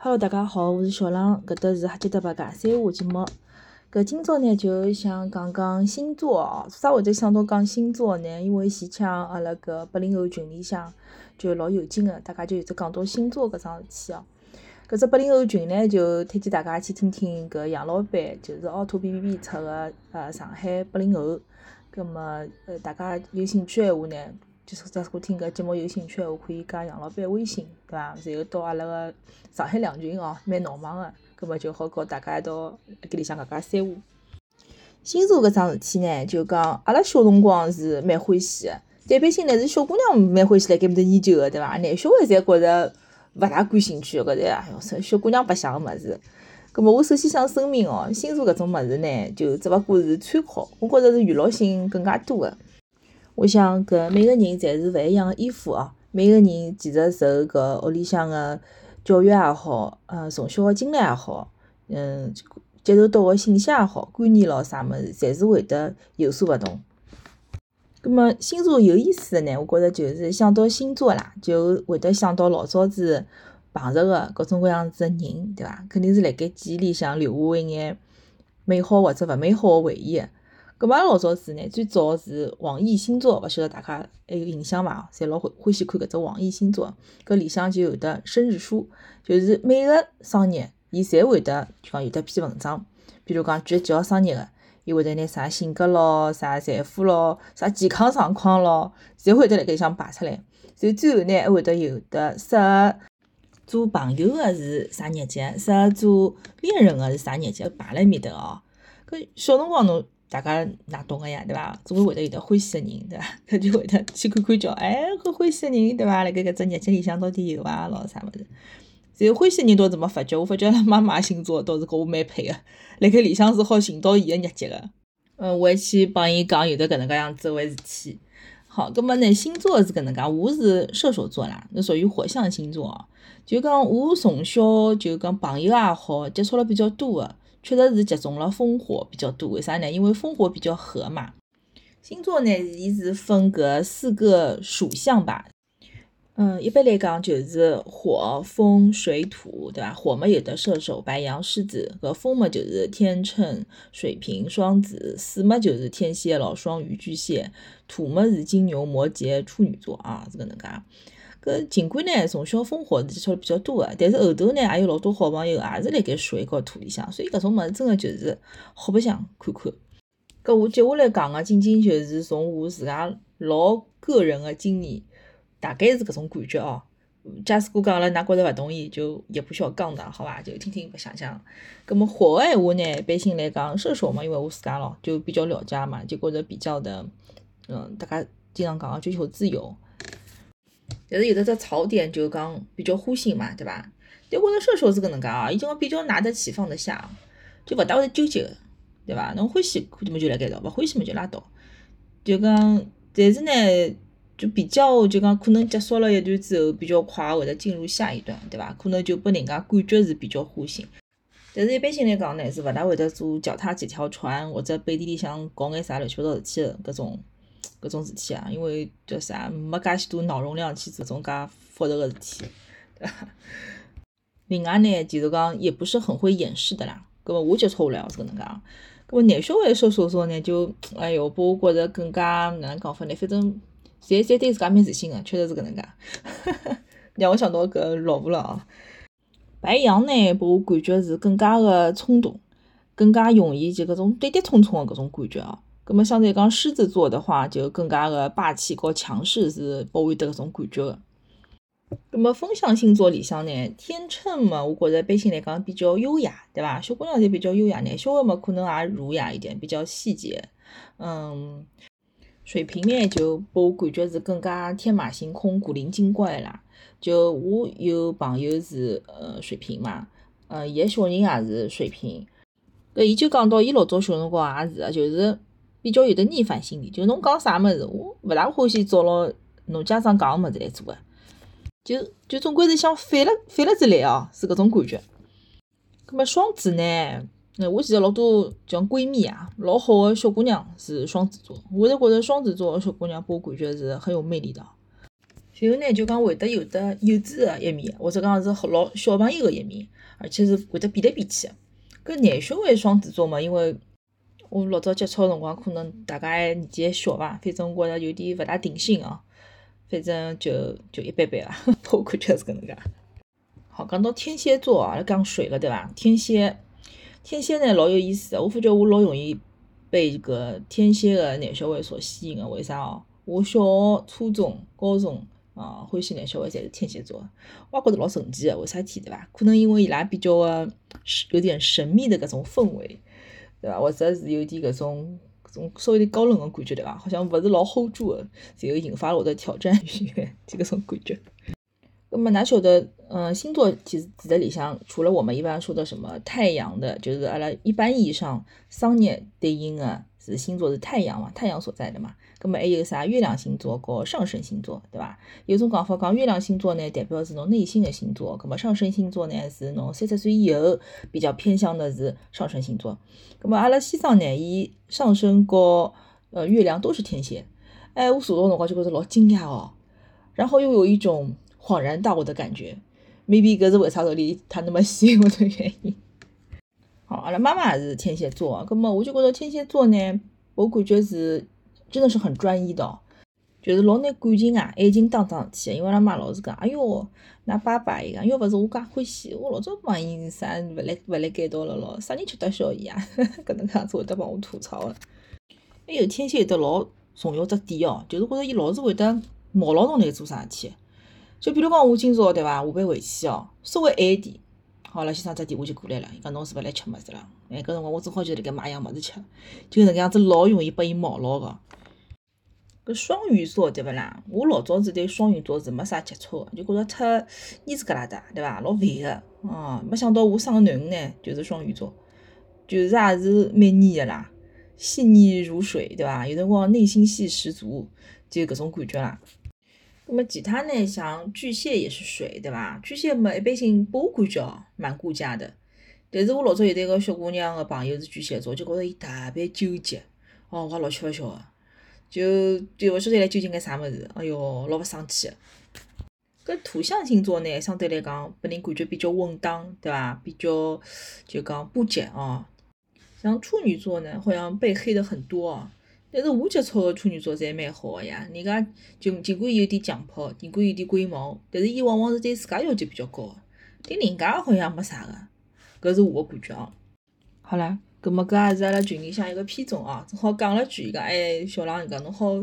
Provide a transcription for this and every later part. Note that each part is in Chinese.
Hello，大家好，我是小浪，搿搭是哈吉德白讲三话节目。搿今朝呢，就想讲讲星座哦。做啥会得想到讲星座呢？因为前腔阿拉搿八零后群里向就老有劲个，大家就有得讲到星座搿桩事体哦。搿只八零后群呢，就推荐大家去听听搿杨老板，就是凹凸 B B B 出个呃上海八零后。葛末呃，大家有兴趣闲话呢？就是假如听搿节目有兴趣闲话，可以加杨老板微信，对伐？然后到阿拉个上海两群哦，蛮闹忙个，葛末就好告大家一道搿里向讲讲三胡。星座搿桩事体呢，就讲阿拉小辰光是蛮欢喜个，一般性呢是小姑娘蛮欢喜辣盖面搭研究个，对伐？男小孩侪觉着勿大感兴趣，觉着哎哟，小姑娘白相个物事。葛末我首先想声明哦，星座搿种物事呢，就只勿过是参考，我觉着是娱乐性更加多个。我想，搿每个人侪是勿一样个衣服哦。每个人其实受搿屋里向个教育也好，呃，从小个经历也好，嗯，接受到个信息也好，观念咾啥物事，侪是会得有所勿同。葛末星座有意思个呢，我觉着就是想到星座啦，就会得想到老早子碰着个各种各样子个人，对伐？肯定是辣盖记忆里向留下一眼美好或者勿美好个回忆个。搿么老早子呢，最早是网易星座，勿晓得大家还有印象伐？侪老欢欢喜看搿只网易星座，搿里向就有的生日书，就是每个生日，伊侪会得就讲有得篇文章，比如讲几月几号生日个，伊会得拿啥性格咯、啥财富咯、啥健康状况咯，侪会得辣盖里向排出来。所以最后呢，还会得有的适合做朋友个是啥日节，适合做恋人个是啥日节，排辣埃面搭哦。搿小辰光侬。大家哪懂个呀，对伐？总归会得有得欢喜个人，对伐？搿就会得去看看叫，哎，搿欢喜个人，对伐？辣盖搿只日节里向到底有伐？咾啥物事？然后欢喜个人倒是没发觉，我发觉拉妈妈星座倒是跟我蛮配个，辣盖里向是好寻到伊个日节个。嗯，我去帮伊讲有得搿能介样子回事体。好，葛末呢，星座是搿能介，我是射手座啦，那属于火象星座哦。就讲我从小就讲朋友也好，接触了比较多个。确实是集中了烽火比较多，为啥呢？因为烽火比较合嘛。星座呢，伊是分搿四个属相吧。嗯，一般来讲就是火、风、水、土，对伐？火嘛有的射手、白羊、狮子，搿风嘛就是天秤、水瓶、双子，水嘛就是天蝎、老双鱼、巨蟹，土嘛是金牛、摩羯、处女座啊，是搿能介。搿尽管呢，从小烽火是接触了比较多个，但是后头呢，也有老多好朋友也是辣盖水和土里向，所以搿种物事真个就是好白相看看。搿我接下来讲个，仅仅就是从我自家老个人个经验，大概是搿种感觉哦。假使果讲了，㑚觉着勿同意，就也不需要讲的，好伐？就听听白相相。搿么火个闲话呢，一般性来讲，射手嘛，因为我自家咯就比较了解嘛，就觉着比较的，嗯，大家经常讲个追求自由。但是有的只槽点就讲比较花心嘛，对伐？但我着射手是搿能介啊，伊就讲比较拿得起放得下，就勿大会纠结个，对伐？侬欢喜看么就辣盖道，勿欢喜么就拉倒。就讲，但是呢，就比较就讲可能结束了一段之后，比较快会得进入下一段，对伐？可能就拨人家感觉是比较花心。但是一般性来讲呢，是勿大会得做脚踏几条船，或者背地里向搞眼啥乱七八糟事体个搿种。搿种事体啊，因为叫啥，没介许多脑容量去做种介复杂个事体，另外呢，就是讲也不是很会掩饰的啦。搿么我接触下来是搿能介。搿么男小孩说说说呢，就哎哟，拨我觉着更加哪能讲法呢？反正侪侪对自家蛮自信个，确实是搿能介。让我想到搿老婆了啊。白羊呢，拨我感觉是更加个冲动，更加容易就搿种跌跌冲冲个搿种感觉哦。咁么相对讲狮子座的话，就更加个霸气和强势，是拨我得搿种感觉个。咁么风象星座里向呢，天秤嘛，我觉着一般性来讲比较优雅，对伐？小姑娘侪比较优雅呢，小孩嘛可能也儒雅一点，比较细节。嗯，水瓶呢就拨我感觉是更加天马行空、古灵精怪啦。就我有朋友是呃水瓶嘛，呃，伊个小人也是水瓶。搿伊就讲到伊老早小辰光也是个，就是。比较有的逆反心理，就侬讲啥物事，我勿大欢喜照牢侬家长讲个物事来做个，就就总归是想反了反了之来哦，是搿种感觉。葛末双子呢？那我记得老多像闺蜜啊，老好个小姑娘是双子座，我是觉着双子座个小姑娘拨我感觉是很有魅力的。然后呢，就讲会得有的幼稚个一面，或者讲是老小朋友个一面，而且是会得变来变去个。搿男小孩双子座嘛，因为我老早接触个辰光，可能大家还年纪还小伐，反正我觉着有点勿大定心哦。反正就就一般般伐，我感觉是搿能介。好，讲到天蝎座啊，讲水了对伐？天蝎，天蝎呢老有意思，我发觉我老容易被这个天蝎个男小孩所吸引个，为啥哦？我小学、初中、高中啊，欢喜男小孩侪是天蝎座，我也觉着老神奇个，为啥体对伐？可能因为伊拉比较个有点神秘的搿种氛围，对伐？或者是有点搿种搿。种稍微点高冷个感觉对伐？好像勿是老 hold 住个，就引发了我的挑战欲，就搿种感觉。那么哪晓得，嗯，星座其实其实里向，除了我们一般说的什么太阳的，就是阿拉一般意义上商业对应的是星座是太阳嘛，太阳所在的嘛。咁么还有啥月亮星座和上升星座，对伐？有种讲法讲月亮星座呢，代表是侬内心的星座；咁么上升星座呢，是侬三十岁以后比较偏向的是上升星座。咁么阿拉西藏呢，伊上升和呃月亮都是天蝎。哎，我查到辰光就觉着老惊讶哦，然后又有一种恍然大悟的感觉。maybe 搿是为啥道理他那么 吸引我的原因。好，阿拉妈妈也是天蝎座，葛么我就觉着天蝎座呢，我感觉是。真的是很专一的，就是老拿感情啊、爱情当桩事体因为阿拉妈老是讲，哎哟，㑚爸爸伊讲，要勿是我介欢喜，我老早帮伊啥勿来勿来改道了咯，啥人吃得消伊啊？搿能介样子会得帮我吐槽的。还有天蝎有得老重要只点哦，就是觉着伊老是会得毛牢侬来做啥事体。就比如讲我今朝对伐，下班回去哦，稍微晚点，好了，先生只电话就过来了，伊讲侬是勿来吃物事了？哎，搿辰光我正好就辣盖买样物事吃，就搿能样子老容易拨伊毛牢个。搿双鱼座对勿啦？我老早子对双鱼座是没啥接触个，就觉着忒蔫子旮旯哒，对伐？老烦个，哦，没想到我生个囡恩呢，就是双鱼座，就是也是蛮腻个啦，细腻如水，对伐？有辰光内心戏十足，就搿种感觉啦。那么其他呢，像巨蟹也是水，对伐？巨蟹嘛，一般性拨我感觉，蛮顾家的。但是我老早有一个小姑娘个朋友是巨蟹座，就觉着伊特别纠结，哦，我老吃勿消个。就就勿晓得伊拉究竟眼啥物事，哎哟，老勿生气个。搿土象星座呢，相对来讲，拨人感觉比较稳当，对伐？比较就讲不羁哦。像处女座呢，好像被黑的很多哦。但是我接触个处女座侪蛮好个呀。人家尽尽管有点强迫，尽管有点龟毛，但是伊往往是对自家要求比较高个，对人家好像没啥个。搿是我个感觉哦。好啦，搿么搿也是阿拉群里向一个偏重哦，正好讲了句，伊讲哎，小浪伊讲侬好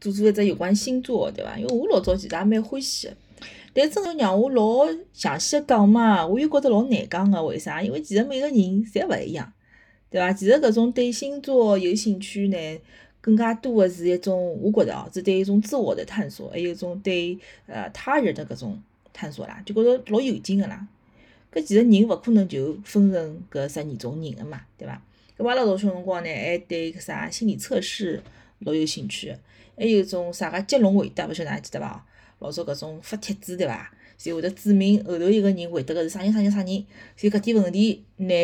做做一只有关星座对伐？因为我老早其实也蛮欢喜个，但真要让我老详细个讲嘛，我又觉着老难讲个，为啥？因为其实每个人侪勿一样，对伐？其实搿种对星座有兴趣呢，更加多个是一种，我觉着哦，是对一种自我的探索，还有一种对呃他人的搿种探索啦，就觉着老有劲个啦。搿其实人勿可能就分成搿十二种人个嘛，对伐？搿阿拉老小辰光呢，还对搿啥心理测试老有兴趣，还有种啥个接龙回答，勿晓得㑚记得伐？老早搿种发帖子对伐？就会得指明后头一个人回答个是啥人啥人啥人，就搿点问题，拿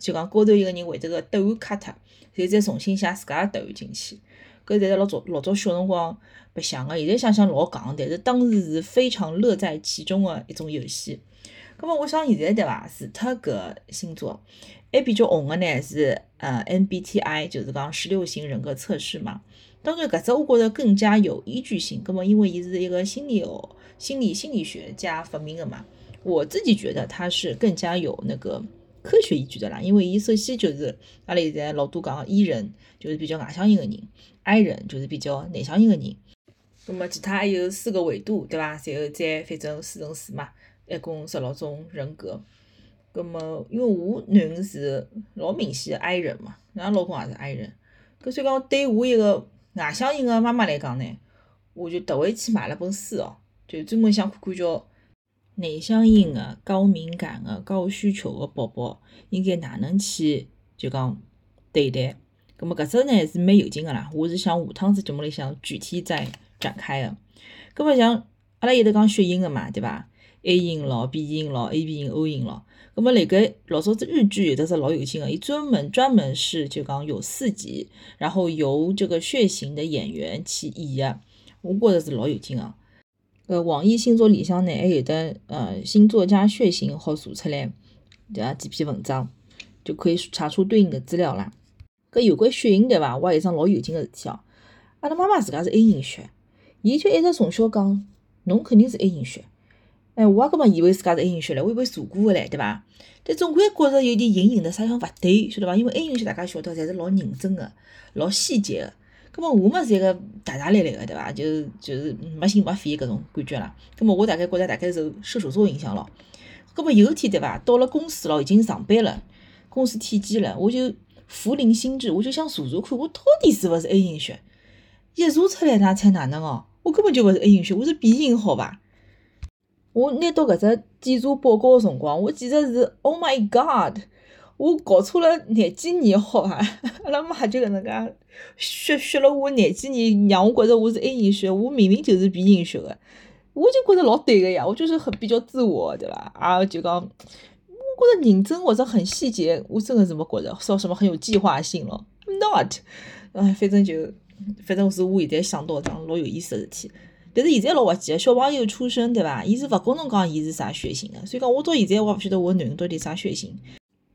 就讲高头一个人会得个答案卡脱，然后再重新写自家个答案进去。搿侪是老早老早小辰光白相个，现在想想老戆，但是当时是非常乐在其中个一种游戏。咁么，我想现在对伐？除脱搿星座，还比较红个呢是呃 MBTI，就是讲十六型人格测试嘛。当然，搿只我觉着更加有依据性。咁么，因为伊是一个心理哦，心理心理学家发明个嘛，我自己觉得它是更加有那个科学依据的啦。因为伊首先就是阿拉现在老多讲 E 人，就是比较外向型个人；I 人就是比较内向型个人。咁么，其他还有四个维度，对伐？然后再反正四乘四嘛。一共十六种人格，葛么因为我囡恩是老明显的 I 人嘛，俺老公也是 I 人，搿所以讲对我一个外向型的妈妈来讲呢，我就特为去买了本书哦，就专门想看看叫内向型的、高敏感的、高需求的宝宝应该哪能去就讲对待。葛么搿只呢是蛮有劲个啦，我是想下趟子节目里向具体再展开个。葛么像阿拉有得讲血型个嘛，对伐？A 型咯，B 型咯，A B 型、O 型咯。咁么，辣盖老早子日剧有的是老有劲个，伊专门专门是就讲有四集，然后由这个血型的演员去演，我觉着是老有劲个。呃，网易星座里向呢还有的呃星座加血型好查出来，对伐？几篇文章就可以查出对应的资料啦。搿有关血型对伐？我有一桩老有劲个事体哦。阿拉妈妈自家是 A 型血，伊就一直从小讲，侬肯定是 A 型血。哎，我也搿么以为自家是 A 型血唻，我以为查过个唻，对伐？但总归觉着有点隐隐的啥地方勿对，晓得伐？因为 A 型血大家晓得，侪是老认真个，老细节个。咁么我嘛是一个大大咧咧个，对伐？就是就是没心没肺搿种感觉啦。咁么我大概觉着大概受射手座影响咯。咁么有一天对伐？到了公司咯，已经上班了，公司体检了，我就福临心智，我就想查查看，我到底是勿是 A 型血？一查出来，哪猜哪能哦？我根本就勿是 A 型血，我是 B 型，好伐？我拿到搿只检查报告个辰光，我简直是 Oh my God！我搞错了廿几年，好伐？阿拉妈就搿能介血血了我廿几年，让我觉着我是 A 型血，我明明就是 B 型血个，我就觉着老对个呀，我就是很比较自我，对伐？啊，就讲，我觉着认真或者很细节，我真的是没觉着，说什么很有计划性咯，not，哎，反正就，反正是我现在想到桩老有意思个事体，但是现在老滑稽个，小朋友出生对伐？伊是勿跟侬讲伊是啥血型个，所以讲我到现在我也勿晓得我囡恩到底啥血型。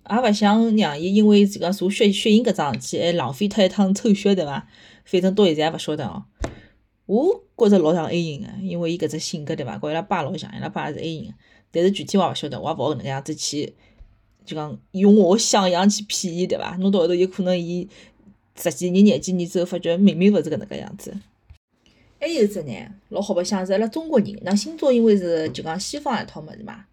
也勿想让伊因为这个查血血型搿桩事体还浪费脱一趟抽血，对伐？反正到现在也勿晓得哦。我觉着老像 A 型个，因为伊搿只性格，对伐？跟伊拉爸老像，伊拉爸也是 A 型个。但是具体我也勿晓得，我也勿好搿能介样子去，就讲用我想象去骗伊，对伐？弄到后头有可能伊十几年、廿几年之后，发觉明明勿是搿能介样子。还有只呢，老好白相是阿拉中国人，那星座因为是就讲西方一套物事嘛，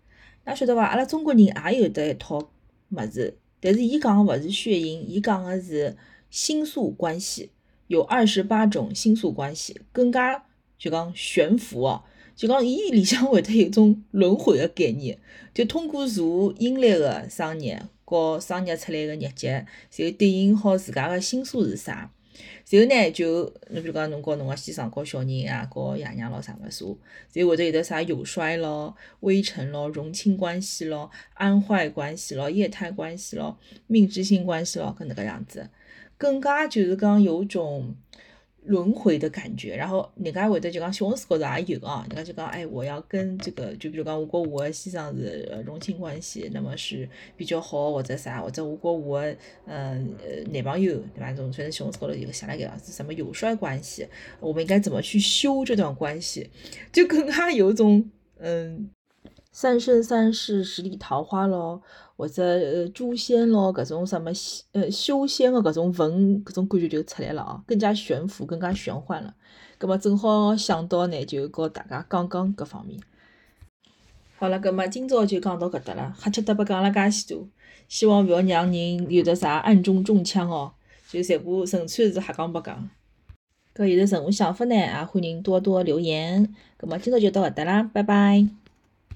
㑚晓得伐？阿拉中国人也有得一套。么子，但是伊讲个勿是血型，伊讲个是星宿关系，有二十八种星宿关系，更加就讲悬浮哦，就讲伊里向会得有种轮回个概念，就通过查阴历个生日，和生日出来个日节，就对应好自家个星宿是啥。然后呢，就侬比如讲，侬告侬个先生告小人啊，告爷娘咯啥物事，然后或者有的啥有衰咯、微臣咯、荣亲关系咯、安坏关系咯、业态关系咯、命之星关系咯，搿能个样子，更加就是讲有种。轮回的感觉，然后人家会得就讲小红书高头也有啊，人家就讲哎，我要跟这个，就比如讲我跟我的先生是荣亲关系，那么是比较好或者啥，或者我跟我的嗯男朋友对吧？这种反正小红书高头有个写了个是什么有衰关系，我们应该怎么去修这段关系，就更加有种嗯。三生三世十里桃花咯，或者呃诛仙咯，搿种什么呃修仙的搿种文，搿种感觉就出来了哦，更加悬浮，更加玄幻了。葛末正好想到呢，就和大家讲讲搿方面。好了，葛末今朝就讲到搿搭了，瞎七搭八讲了介许多，希望勿要让人有得啥暗中中枪哦，就全部纯粹是瞎讲白讲。搿有得任何想法呢，也欢迎多多留言。葛末今朝就到搿搭啦，拜拜。